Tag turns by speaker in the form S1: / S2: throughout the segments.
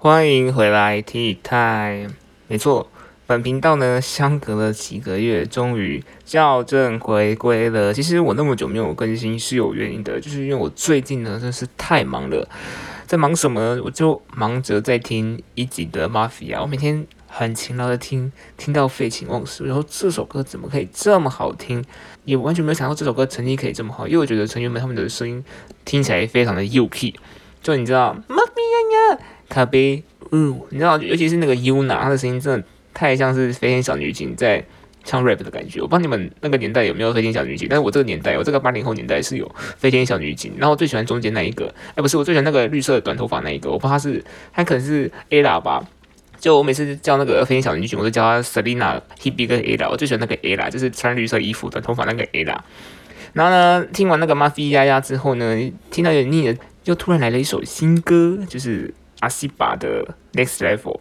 S1: 欢迎回来 T Time。没错，本频道呢相隔了几个月，终于校正回归了。其实我那么久没有更新是有原因的，就是因为我最近呢真是太忙了。在忙什么？我就忙着在听一集的 Mafia，我每天很勤劳的听，听到废寝忘食。然后这首歌怎么可以这么好听？也完全没有想到这首歌成绩可以这么好，因为我觉得成员们他们的声音听起来非常的幼气就你知道呀。咖啡，嗯，你知道，尤其是那个 Yuna，她的声音真的太像是飞天小女警在唱 rap 的感觉。我不知道你们那个年代有没有飞天小女警，但是我这个年代，我这个八零后年代是有飞天小女警。然后我最喜欢中间那一个，哎，不是，我最喜欢那个绿色短头发那一个。我不知道她是，她可能是 Ella 吧。就我每次叫那个飞天小女警，我都叫她 Selina、Hebe 跟 Ella。我最喜欢那个 Ella，就是穿绿色衣服、短头发那个 Ella。然后呢，听完那个 Mafia 丫丫之后呢，听到有点腻了，又突然来了一首新歌，就是。阿西巴的 Next Level，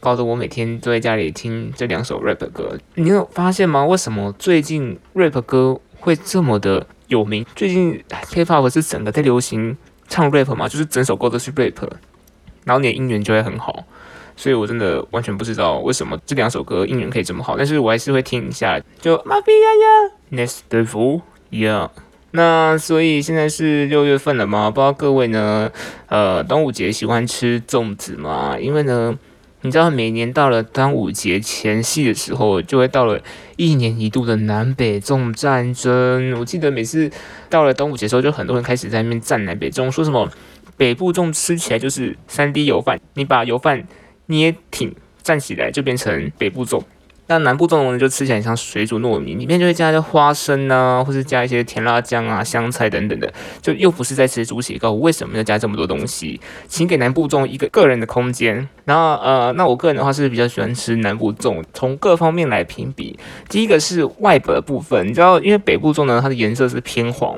S1: 搞得我每天都在家里听这两首 rap 歌。你有发现吗？为什么最近 rap 歌会这么的有名？最近 K-pop 是整个在流行唱 rap 嘛，就是整首歌都是 rap，然后你的音源就会很好。所以我真的完全不知道为什么这两首歌音源可以这么好，但是我还是会听一下。就 Mafia Next Level，Yeah。那所以现在是六月份了嘛？不知道各位呢，呃，端午节喜欢吃粽子吗？因为呢，你知道每年到了端午节前夕的时候，就会到了一年一度的南北粽战争。我记得每次到了端午节的时候，就很多人开始在那边战南北粽，说什么北部粽吃起来就是三滴油饭，你把油饭捏挺站起来就变成北部粽。那南部粽呢，就吃起来像水煮糯米，里面就会加一些花生啊，或是加一些甜辣酱啊、香菜等等的，就又不是在吃猪血糕。为什么要加这么多东西？请给南部粽一个个人的空间。然后呃，那我个人的话是比较喜欢吃南部粽，从各方面来评比。第一个是外表的部分，你知道，因为北部粽呢，它的颜色是偏黄。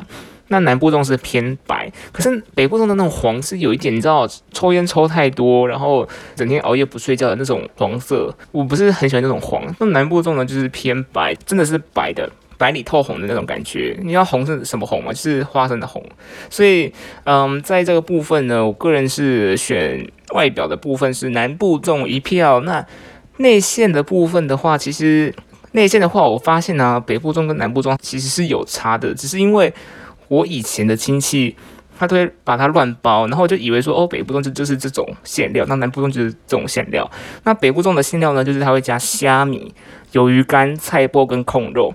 S1: 那南部粽是偏白，可是北部粽的那种黄是有一点，你知道，抽烟抽太多，然后整天熬夜不睡觉的那种黄色，我不是很喜欢那种黄。那南部粽呢，就是偏白，真的是白的，白里透红的那种感觉。你要红是什么红嘛？就是花生的红。所以，嗯，在这个部分呢，我个人是选外表的部分是南部粽一票。那内馅的部分的话，其实内馅的话，我发现呢，北部粽跟南部粽其实是有差的，只是因为。我以前的亲戚，他都会把它乱包，然后就以为说，哦，北部粽就就是这种馅料，那南部粽就是这种馅料。那北部粽的馅料呢，就是它会加虾米、鱿鱼干、菜脯跟控肉。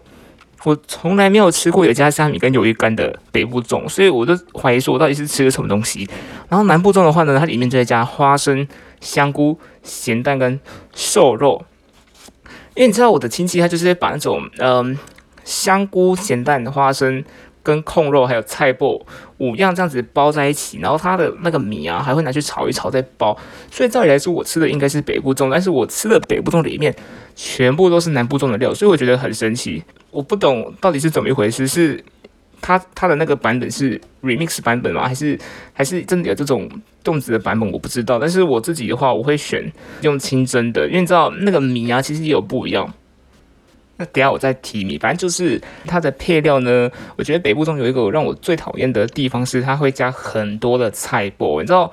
S1: 我从来没有吃过有加虾米跟鱿鱼干的北部粽，所以我就怀疑说，我到底是吃了什么东西。然后南部粽的话呢，它里面就会加花生、香菇、咸蛋跟瘦肉。因为你知道我的亲戚，他就是把那种嗯香菇、咸蛋、花生。跟控肉还有菜脯五样这样子包在一起，然后它的那个米啊还会拿去炒一炒再包，所以照理来说我吃的应该是北部粽，但是我吃的北部粽里面全部都是南部粽的料，所以我觉得很神奇。我不懂到底是怎么一回事，是它它的那个版本是 remix 版本吗？还是还是真的有这种粽子的版本？我不知道。但是我自己的话，我会选用清蒸的，因为你知道那个米啊其实也有不一样。那等下我再提你，反正就是它的配料呢。我觉得北部中有一个让我最讨厌的地方是，它会加很多的菜脯。你知道，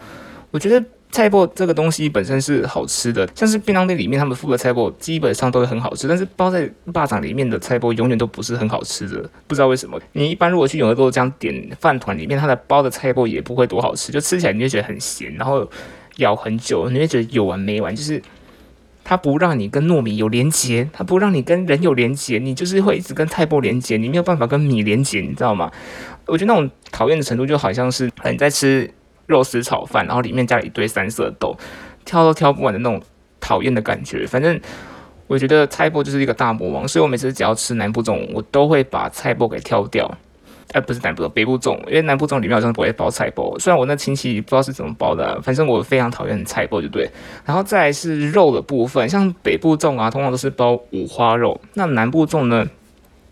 S1: 我觉得菜脯这个东西本身是好吃的，像是便当店里面他们附的菜脯基本上都会很好吃，但是包在霸掌里面的菜脯永远都不是很好吃的，不知道为什么。你一般如果去永和豆浆点饭团里面，它的包的菜脯也不会多好吃，就吃起来你会觉得很咸，然后咬很久，你会觉得有完没完，就是。它不让你跟糯米有连接，它不让你跟人有连接，你就是会一直跟菜脯连接，你没有办法跟米连接，你知道吗？我觉得那种讨厌的程度就好像是你在吃肉丝炒饭，然后里面加了一堆三色豆，挑都挑不完的那种讨厌的感觉。反正我觉得菜脯就是一个大魔王，所以我每次只要吃南部粽，我都会把菜脯给挑掉。哎，不是南部北部粽，因为南部粽里面好像不会包菜包。虽然我那亲戚不知道是怎么包的，反正我非常讨厌菜包，就对。然后再是肉的部分，像北部粽啊，通常都是包五花肉。那南部粽呢，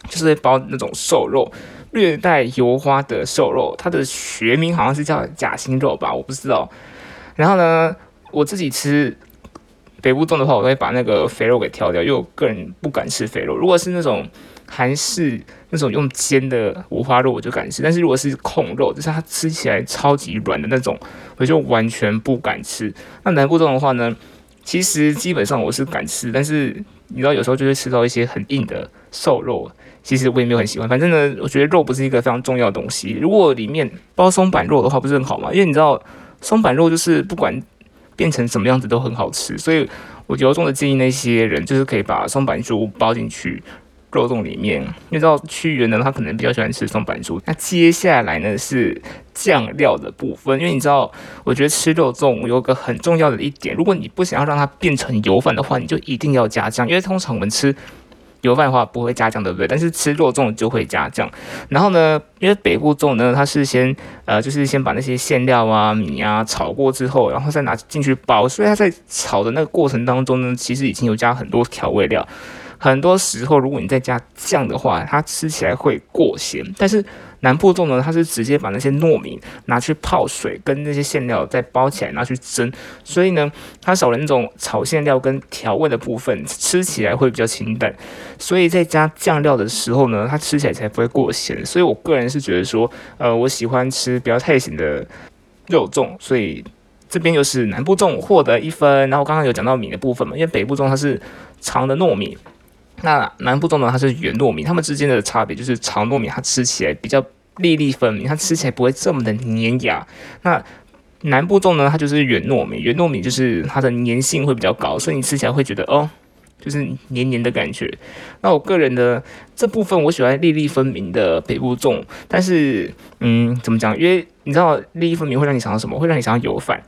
S1: 就是包那种瘦肉，略带油花的瘦肉。它的学名好像是叫假心肉吧，我不知道。然后呢，我自己吃北部粽的话，我会把那个肥肉给挑掉，因为我个人不敢吃肥肉。如果是那种韩式那种用煎的五花肉我就敢吃，但是如果是控肉，就是它吃起来超级软的那种，我就完全不敢吃。那南部粽的话呢，其实基本上我是敢吃，但是你知道有时候就会吃到一些很硬的瘦肉，其实我也没有很喜欢。反正呢，我觉得肉不是一个非常重要的东西。如果里面包松板肉的话，不是很好吗？因为你知道松板肉就是不管变成什么样子都很好吃，所以我由衷的建议那些人就是可以把松板猪包进去。肉粽里面，你知道屈原呢，他可能比较喜欢吃松板猪。那接下来呢是酱料的部分，因为你知道，我觉得吃肉粽有个很重要的一点，如果你不想要让它变成油饭的话，你就一定要加酱。因为通常我们吃油饭的话不会加酱，对不对？但是吃肉粽就会加酱。然后呢，因为北部粽呢，它是先呃，就是先把那些馅料啊、米啊炒过之后，然后再拿进去包，所以它在炒的那个过程当中呢，其实已经有加很多调味料。很多时候，如果你再加酱的话，它吃起来会过咸。但是南部粽呢，它是直接把那些糯米拿去泡水，跟那些馅料再包起来拿去蒸，所以呢，它少了那种炒馅料跟调味的部分，吃起来会比较清淡。所以在加酱料的时候呢，它吃起来才不会过咸。所以我个人是觉得说，呃，我喜欢吃不要太咸的肉粽，所以这边又是南部粽获得一分。然后刚刚有讲到米的部分嘛，因为北部粽它是长的糯米。那南部粽呢？它是圆糯米，它们之间的差别就是长糯米它吃起来比较粒粒分明，它吃起来不会这么的粘牙。那南部粽呢？它就是圆糯米，圆糯米就是它的粘性会比较高，所以你吃起来会觉得哦，就是黏黏的感觉。那我个人的这部分我喜欢粒粒分明的北部粽，但是嗯，怎么讲？因为你知道粒粒分明会让你想到什么？会让你想到油饭。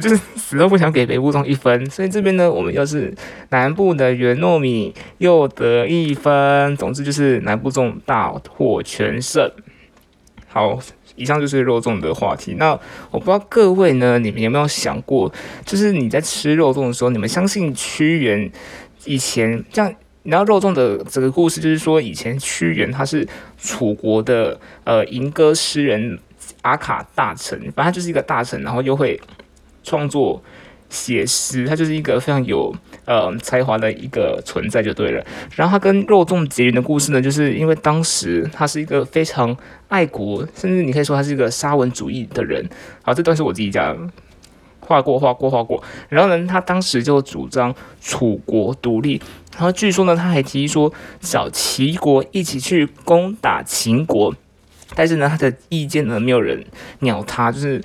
S1: 就是死都不想给北部粽一分，所以这边呢，我们又是南部的圆糯米又得一分。总之就是南部粽大获全胜。好，以上就是肉粽的话题。那我不知道各位呢，你们有没有想过，就是你在吃肉粽的时候，你们相信屈原以前这样？你知道肉粽的这个故事，就是说以前屈原他是楚国的呃吟歌诗人阿卡大臣，反正就是一个大臣，然后又会。创作写诗，他就是一个非常有呃才华的一个存在就对了。然后他跟肉粽结缘的故事呢，就是因为当时他是一个非常爱国，甚至你可以说他是一个沙文主义的人。好，这段是我自己讲，画过画过画过。然后呢，他当时就主张楚国独立。然后据说呢，他还提议说找齐国一起去攻打秦国。但是呢，他的意见呢，没有人鸟他，就是。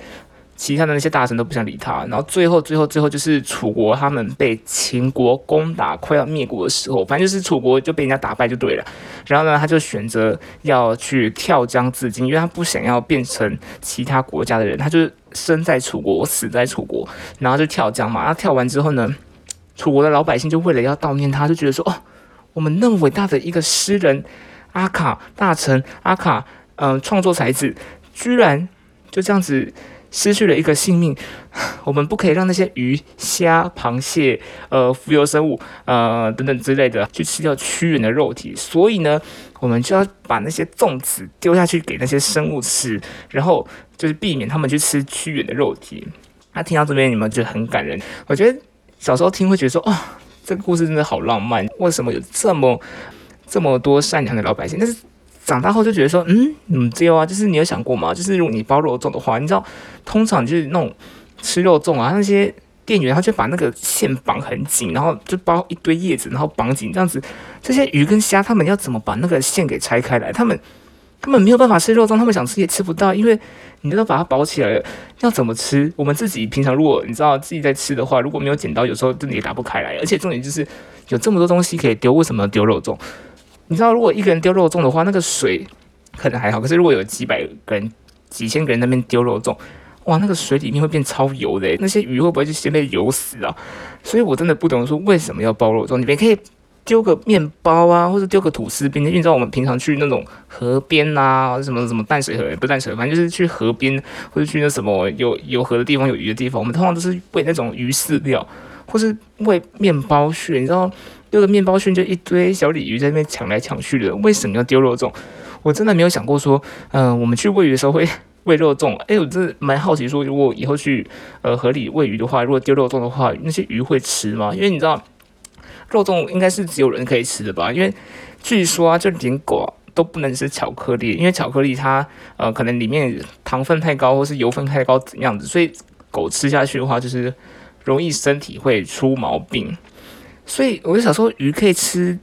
S1: 其他的那些大臣都不想理他，然后最后最后最后就是楚国他们被秦国攻打，快要灭国的时候，反正就是楚国就被人家打败就对了。然后呢，他就选择要去跳江自尽，因为他不想要变成其他国家的人，他就是生在楚国，死在楚国，然后就跳江嘛。他跳完之后呢，楚国的老百姓就为了要悼念他，就觉得说，哦，我们那么伟大的一个诗人阿卡大臣阿卡，嗯，创作才子，居然就这样子。失去了一个性命，我们不可以让那些鱼、虾、螃蟹、呃浮游生物、呃等等之类的去吃掉屈原的肉体，所以呢，我们就要把那些粽子丢下去给那些生物吃，然后就是避免他们去吃屈原的肉体。那听到这边，你们觉得很感人？我觉得小时候听会觉得说，哦，这个故事真的好浪漫，为什么有这么这么多善良的老百姓？但是。长大后就觉得说，嗯，嗯，对啊，就是你有想过吗？就是如果你包肉粽的话，你知道，通常就是那种吃肉粽啊，那些店员他就把那个线绑很紧，然后就包一堆叶子，然后绑紧这样子。这些鱼跟虾，他们要怎么把那个线给拆开来？他们根本没有办法吃肉粽，他们想吃也吃不到，因为你都把它包起来了，要怎么吃？我们自己平常如果你知道自己在吃的话，如果没有剪刀，有时候真的也打不开来。而且重点就是有这么多东西可以丢，为什么丢肉粽？你知道，如果一个人丢肉粽的话，那个水可能还好。可是如果有几百个人、几千个人那边丢肉粽，哇，那个水里面会变超油的，那些鱼会不会就先被油死啊？所以我真的不懂说为什么要包肉粽。你们可以丢个面包啊，或者丢个吐司边。因为你知道我们平常去那种河边啊，什么什么淡水河不淡水河，反正就是去河边或者去那什么有有河的地方、有鱼的地方，我们通常都是喂那种鱼饲料，或是喂面包屑，你知道。丢个面包屑就一堆小鲤鱼在那边抢来抢去的，为什么要丢肉粽？我真的没有想过说，嗯，我们去喂鱼的时候会 喂肉粽。哎，我真的蛮好奇，说如果以后去呃河里喂鱼的话，如果丢肉粽的话，那些鱼会吃吗？因为你知道，肉粽应该是只有人可以吃的吧？因为据说啊，就连狗都不能吃巧克力，因为巧克力它呃可能里面糖分太高，或是油分太高怎样子，所以狗吃下去的话就是容易身体会出毛病。所以我就想说，鱼可以吃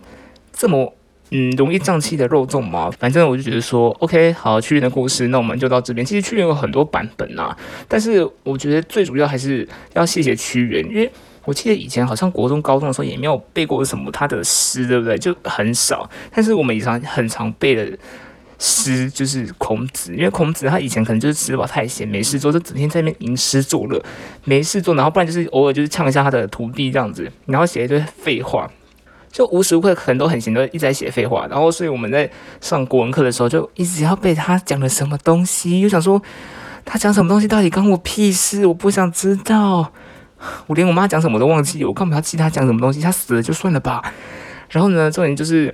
S1: 这么嗯容易胀气的肉粽吗？反正我就觉得说，OK，好，屈原的故事，那我们就到这边。其实屈原有很多版本啊，但是我觉得最主要还是要谢谢屈原，因为我记得以前好像国中、高中的时候也没有背过什么他的诗，对不对？就很少。但是我们以前很常背的诗就是孔子，因为孔子他以前可能就是吃饱太闲，没事做，就整天在那边吟诗作乐，没事做，然后不然就是偶尔就是呛一下他的徒弟这样子，然后写一堆废话，就无时无刻可能都很闲，都一直在写废话。然后所以我们在上国文课的时候，就一直要被他讲了什么东西，又想说他讲什么东西到底关我屁事，我不想知道。我连我妈讲什么都忘记，我干嘛要记她讲什么东西？她死了就算了吧。然后呢，重点就是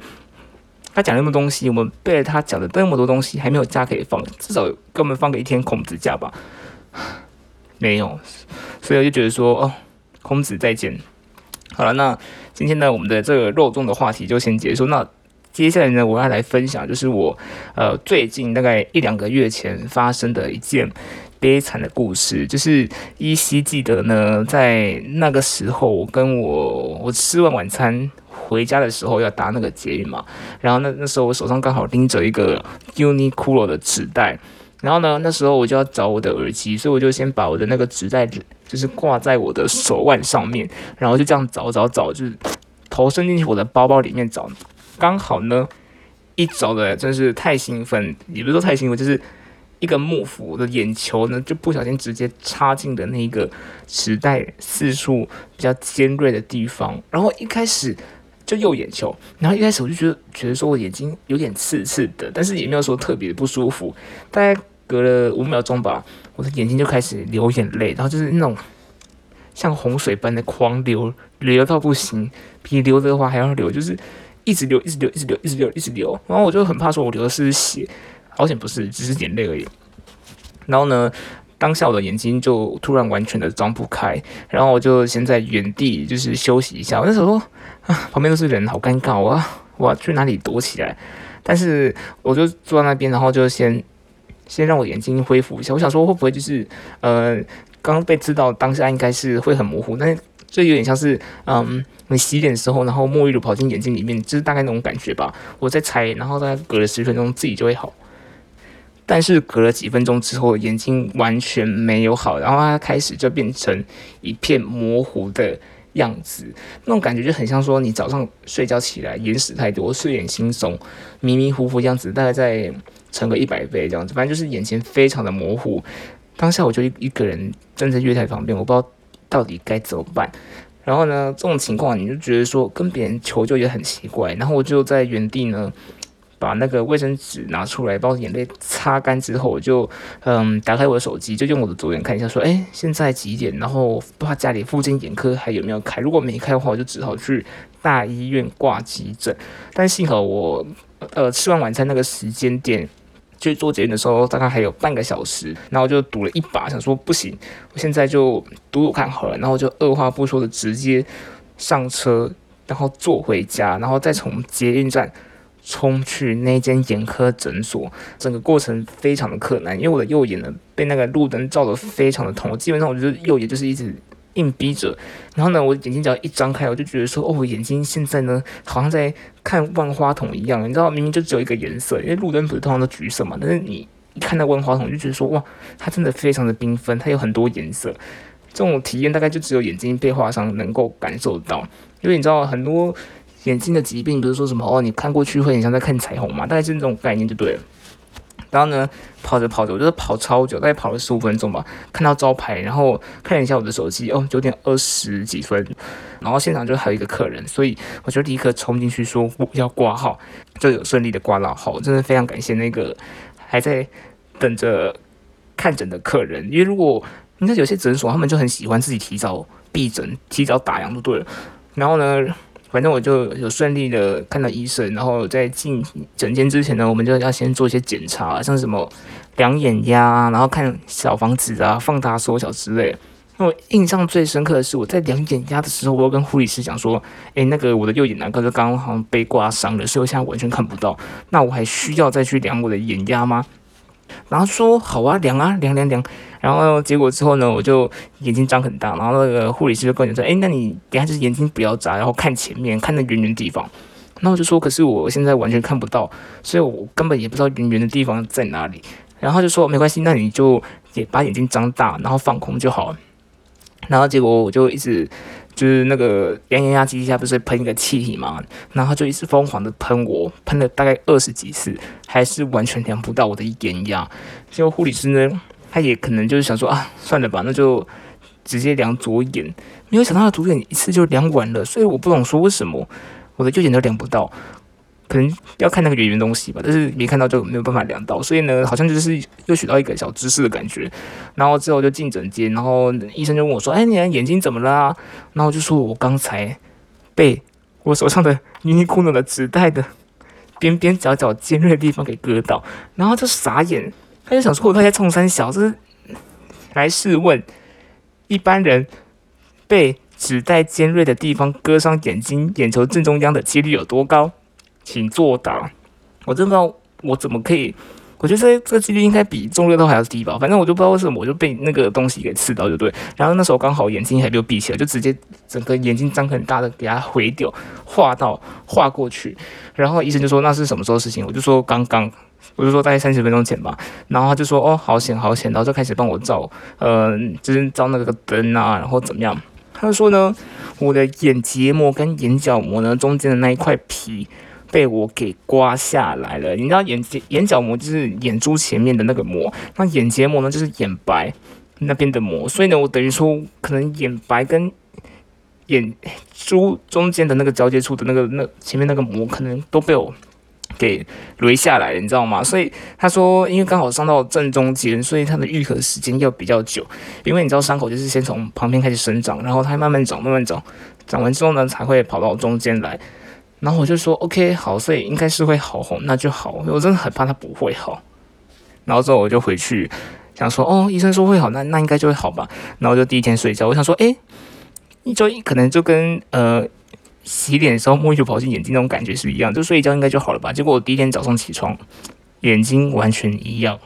S1: 他讲那么多东西，我们背了他讲的那么多东西，还没有假可以放，至少给我们放个一天孔子假吧。没有，所以我就觉得说，哦，孔子再见。好了，那今天呢，我们的这个肉粽的话题就先结束。那接下来呢，我要来分享，就是我呃最近大概一两个月前发生的一件。悲惨的故事，就是依稀记得呢，在那个时候，我跟我我吃完晚餐回家的时候要搭那个捷运嘛，然后那那时候我手上刚好拎着一个 Uniqlo 的纸袋，然后呢，那时候我就要找我的耳机，所以我就先把我的那个纸袋就是挂在我的手腕上面，然后就这样找找找，就是头伸进去我的包包里面找，刚好呢一找的真是太兴奋，也不是说太兴奋，就是。一个幕府的眼球呢，就不小心直接插进的那个时代四处比较尖锐的地方，然后一开始就右眼球，然后一开始我就觉得觉得说我眼睛有点刺刺的，但是也没有说特别的不舒服。大概隔了五秒钟吧，我的眼睛就开始流眼泪，然后就是那种像洪水般的狂流，流到不行，比流的话还要流，就是一直流，一直流，一直流，一直流，一直流。然后我就很怕说我流的是血。好险不是，只是眼泪而已。然后呢，当下我的眼睛就突然完全的张不开，然后我就先在原地就是休息一下。我那时候啊，旁边都是人，好尴尬啊！我要去哪里躲起来？但是我就坐在那边，然后就先先让我眼睛恢复一下。我想说会不会就是呃，刚刚被知道当下应该是会很模糊，但是这有点像是嗯，你洗脸的时候，然后沐浴露跑进眼睛里面，就是大概那种感觉吧。我在猜，然后大概隔了十分钟，自己就会好。但是隔了几分钟之后，眼睛完全没有好，然后它开始就变成一片模糊的样子，那种感觉就很像说你早上睡觉起来眼屎太多，睡眼惺忪、迷迷糊糊样子，大概再乘个一百倍这样子，反正就是眼前非常的模糊。当下我就一一个人站在月台旁边，我不知道到底该怎么办。然后呢，这种情况你就觉得说跟别人求救也很奇怪，然后我就在原地呢。把那个卫生纸拿出来，把我眼泪擦干之后，我就嗯打开我的手机，就用我的左眼看一下，说哎现在几点？然后不知道家里附近眼科还有没有开，如果没开的话，我就只好去大医院挂急诊。但幸好我呃吃完晚餐那个时间点，去做检验的时候大概还有半个小时，然后就赌了一把，想说不行，我现在就赌赌看好了，然后就二话不说的直接上车，然后坐回家，然后再从捷运站。冲去那间眼科诊所，整个过程非常的困难，因为我的右眼呢被那个路灯照得非常的痛，基本上我觉得右眼就是一直硬逼着。然后呢，我眼睛只要一张开，我就觉得说，哦，眼睛现在呢好像在看万花筒一样，你知道，明明就只有一个颜色，因为路灯不是通常都橘色嘛，但是你一看到万花筒，就觉得说，哇，它真的非常的缤纷，它有很多颜色。这种体验大概就只有眼睛被划伤能够感受到，因为你知道很多。眼睛的疾病不是说什么哦，你看过去会很像在看彩虹嘛？大概就是这种概念就对了。然后呢，跑着跑着，我就是跑超久，大概跑了十五分钟吧。看到招牌，然后看了一下我的手机，哦，九点二十几分。然后现场就还有一个客人，所以我就立刻冲进去说我要挂号，就有顺利的挂到号。真的非常感谢那个还在等着看诊的客人，因为如果你看有些诊所，他们就很喜欢自己提早闭诊、提早打烊就对了。然后呢？反正我就有顺利的看到医生，然后在进诊间之前呢，我们就要先做一些检查，像什么量眼压，然后看小房子啊、放大缩小之类。那我印象最深刻的是，我在量眼压的时候，我要跟护理师讲说：“诶，那个我的右眼囊刚刚好像被刮伤了，所以我现在完全看不到。那我还需要再去量我的眼压吗？”然后说：“好啊，量啊，量量量。”然后结果之后呢，我就眼睛张很大，然后那个护理师就跟我说：“诶，那你等下就是眼睛不要眨，然后看前面，看那圆圆的地方。”然后我就说：“可是我现在完全看不到，所以我根本也不知道圆圆的地方在哪里。”然后就说：“没关系，那你就也把眼睛张大，然后放空就好了。”然后结果我就一直就是那个量眼压机下不是喷一个气体嘛，然后就一直疯狂的喷我，喷了大概二十几次，还是完全量不到我的眼压。结果护理师呢，他也可能就是想说啊，算了吧，那就直接量左眼。没有想到他左眼一次就量完了，所以我不懂说为什么我的右眼都量不到。可能要看那个圆圆东西吧，但是没看到就没有办法量到，所以呢，好像就是又学到一个小知识的感觉。然后之后就进诊间，然后医生就问我说：“哎，你的眼睛怎么了？”然后我就说我刚才被我手上的尼尼库诺的纸袋的边边角角尖锐的地方给割到，然后就傻眼，他就想说我在冲三小，这是来试问一般人被纸袋尖锐的地方割伤眼睛眼球正中央的几率有多高？请作答。我真不知道我怎么可以，我觉得这这个几率应该比中乐透还要低吧。反正我就不知道为什么我就被那个东西给刺到，就对。然后那时候刚好眼睛还没有闭起来，就直接整个眼睛张很大的给它回掉，划到划过去。然后医生就说那是什么时候事情？我就说刚刚，我就说大概三十分钟前吧。然后他就说哦，好险好险，然后就开始帮我照，呃，就是照那个灯啊，然后怎么样？他就说呢，我的眼结膜跟眼角膜呢中间的那一块皮。被我给刮下来了，你知道眼结眼角膜就是眼珠前面的那个膜，那眼结膜呢就是眼白那边的膜，所以呢，我等于说可能眼白跟眼珠中间的那个交接处的那个那前面那个膜可能都被我给捋下来了，你知道吗？所以他说，因为刚好伤到正中间，所以它的愈合时间要比较久，因为你知道伤口就是先从旁边开始生长，然后它慢慢长，慢慢长，长完之后呢才会跑到中间来。然后我就说 OK 好，所以应该是会好红，那就好。我真的很怕它不会好。然后之后我就回去想说，哦，医生说会好，那那应该就会好吧。然后就第一天睡觉，我想说，诶，一周一可能就跟呃洗脸的时候沐浴乳跑进眼睛那种感觉是一样，就睡一觉应该就好了吧。结果我第一天早上起床，眼睛完全一样，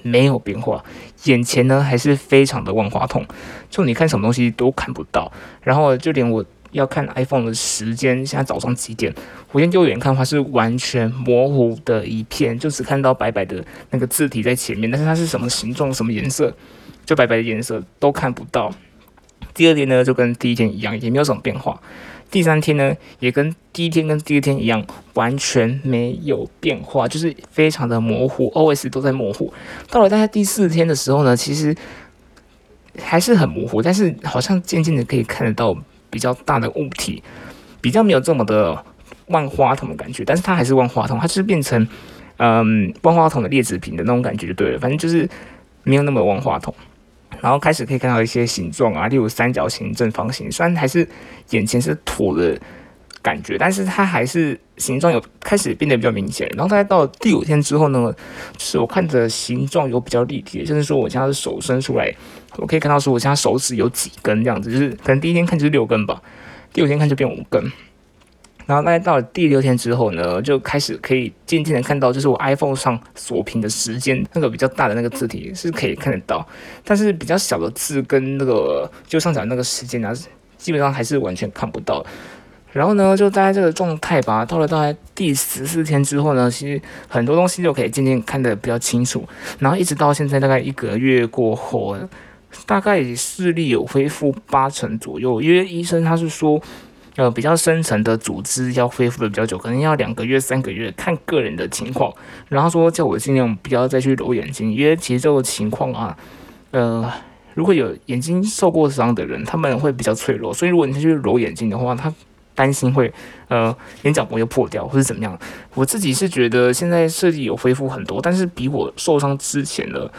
S1: 没有变化，眼前呢还是非常的万花筒，就你看什么东西都看不到，然后就连我。要看 iPhone 的时间，现在早上几点？我用右眼看的话是完全模糊的一片，就只看到白白的那个字体在前面，但是它是什么形状、什么颜色，就白白的颜色都看不到。第二天呢，就跟第一天一样，也没有什么变化。第三天呢，也跟第一天跟第二天一样，完全没有变化，就是非常的模糊，OS 都在模糊。到了大概第四天的时候呢，其实还是很模糊，但是好像渐渐的可以看得到。比较大的物体，比较没有这么的万花筒的感觉，但是它还是万花筒，它就是变成嗯万花筒的劣质品的那种感觉就对了，反正就是没有那么万花筒。然后开始可以看到一些形状啊，例如三角形、正方形，虽然还是眼前是土的感觉，但是它还是形状有开始变得比较明显。然后大概到了第五天之后呢，就是我看着形状有比较立体，甚至说我现在手伸出来。我可以看到说，我现在手指有几根这样子，就是可能第一天看就是六根吧，第五天看就变五根，然后大概到了第六天之后呢，就开始可以渐渐的看到，就是我 iPhone 上锁屏的时间，那个比较大的那个字体是可以看得到，但是比较小的字跟那个就上讲那个时间啊，基本上还是完全看不到。然后呢，就大概这个状态吧。到了大概第十四天之后呢，其实很多东西就可以渐渐看得比较清楚。然后一直到现在大概一个月过后。大概视力有恢复八成左右，因为医生他是说，呃，比较深层的组织要恢复的比较久，可能要两个月、三个月，看个人的情况。然后说叫我尽量不要再去揉眼睛，因为其实这个情况啊，呃，如果有眼睛受过伤的人，他们会比较脆弱，所以如果你去揉眼睛的话，他担心会呃眼角膜又破掉或者怎么样。我自己是觉得现在视力有恢复很多，但是比我受伤之前的。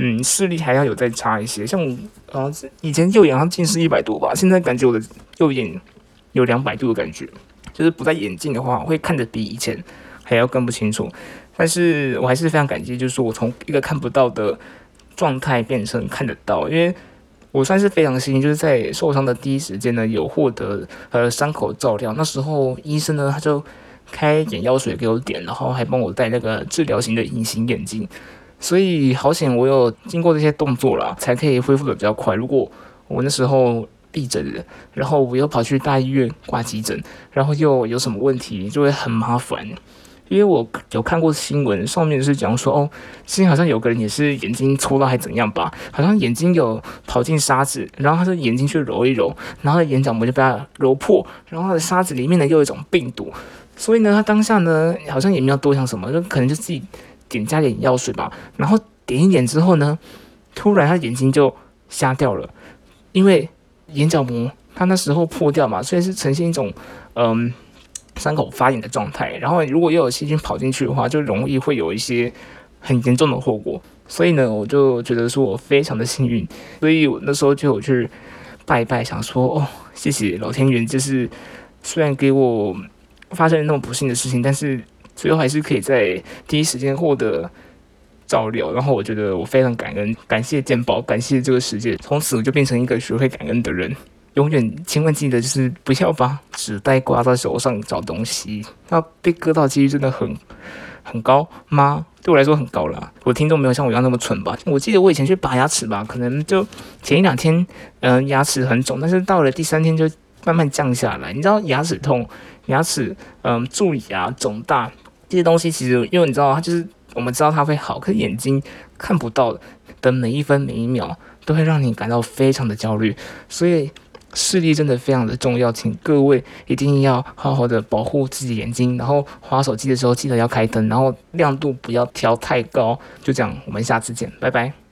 S1: 嗯，视力还要有再差一些，像呃，以前右眼上近视一百度吧，现在感觉我的右眼有两百度的感觉，就是不戴眼镜的话，会看得比以前还要更不清楚。但是我还是非常感激，就是我从一个看不到的状态变成看得到，因为我算是非常幸运，就是在受伤的第一时间呢，有获得呃伤口照料。那时候医生呢，他就开眼药水给我点，然后还帮我戴那个治疗型的隐形眼镜。所以好险，我有经过这些动作啦，才可以恢复的比较快。如果我那时候闭着，然后我又跑去大医院挂急诊，然后又有什么问题，就会很麻烦。因为我有看过新闻，上面是讲说，哦，之前好像有个人也是眼睛抽到还怎样吧，好像眼睛有跑进沙子，然后他的眼睛去揉一揉，然后眼角膜就被他揉破，然后他的沙子里面呢又有一种病毒，所以呢，他当下呢好像也没有多想什么，就可能就自己点加点药水吧，然后点一点之后呢，突然他眼睛就瞎掉了，因为眼角膜他那时候破掉嘛，所以是呈现一种嗯。伤口发炎的状态，然后如果又有细菌跑进去的话，就容易会有一些很严重的后果。所以呢，我就觉得说我非常的幸运，所以我那时候就有去拜一拜，想说哦，谢谢老天爷，就是虽然给我发生那么不幸的事情，但是最后还是可以在第一时间获得照料。然后我觉得我非常感恩，感谢健保，感谢这个世界，从此我就变成一个学会感恩的人。永远千万记得，就是不要把纸袋挂在手上找东西，那被割到几率真的很很高吗？对我来说很高了。我听众没有像我一样那么蠢吧？我记得我以前去拔牙齿吧，可能就前一两天，嗯，牙齿很肿，但是到了第三天就慢慢降下来。你知道牙齿痛、牙齿嗯蛀牙、肿大这些东西，其实因为你知道它就是我们知道它会好，可是眼睛看不到的每一分每一秒都会让你感到非常的焦虑，所以。视力真的非常的重要，请各位一定要好好的保护自己眼睛，然后划手机的时候记得要开灯，然后亮度不要调太高。就这样，我们下次见，拜拜。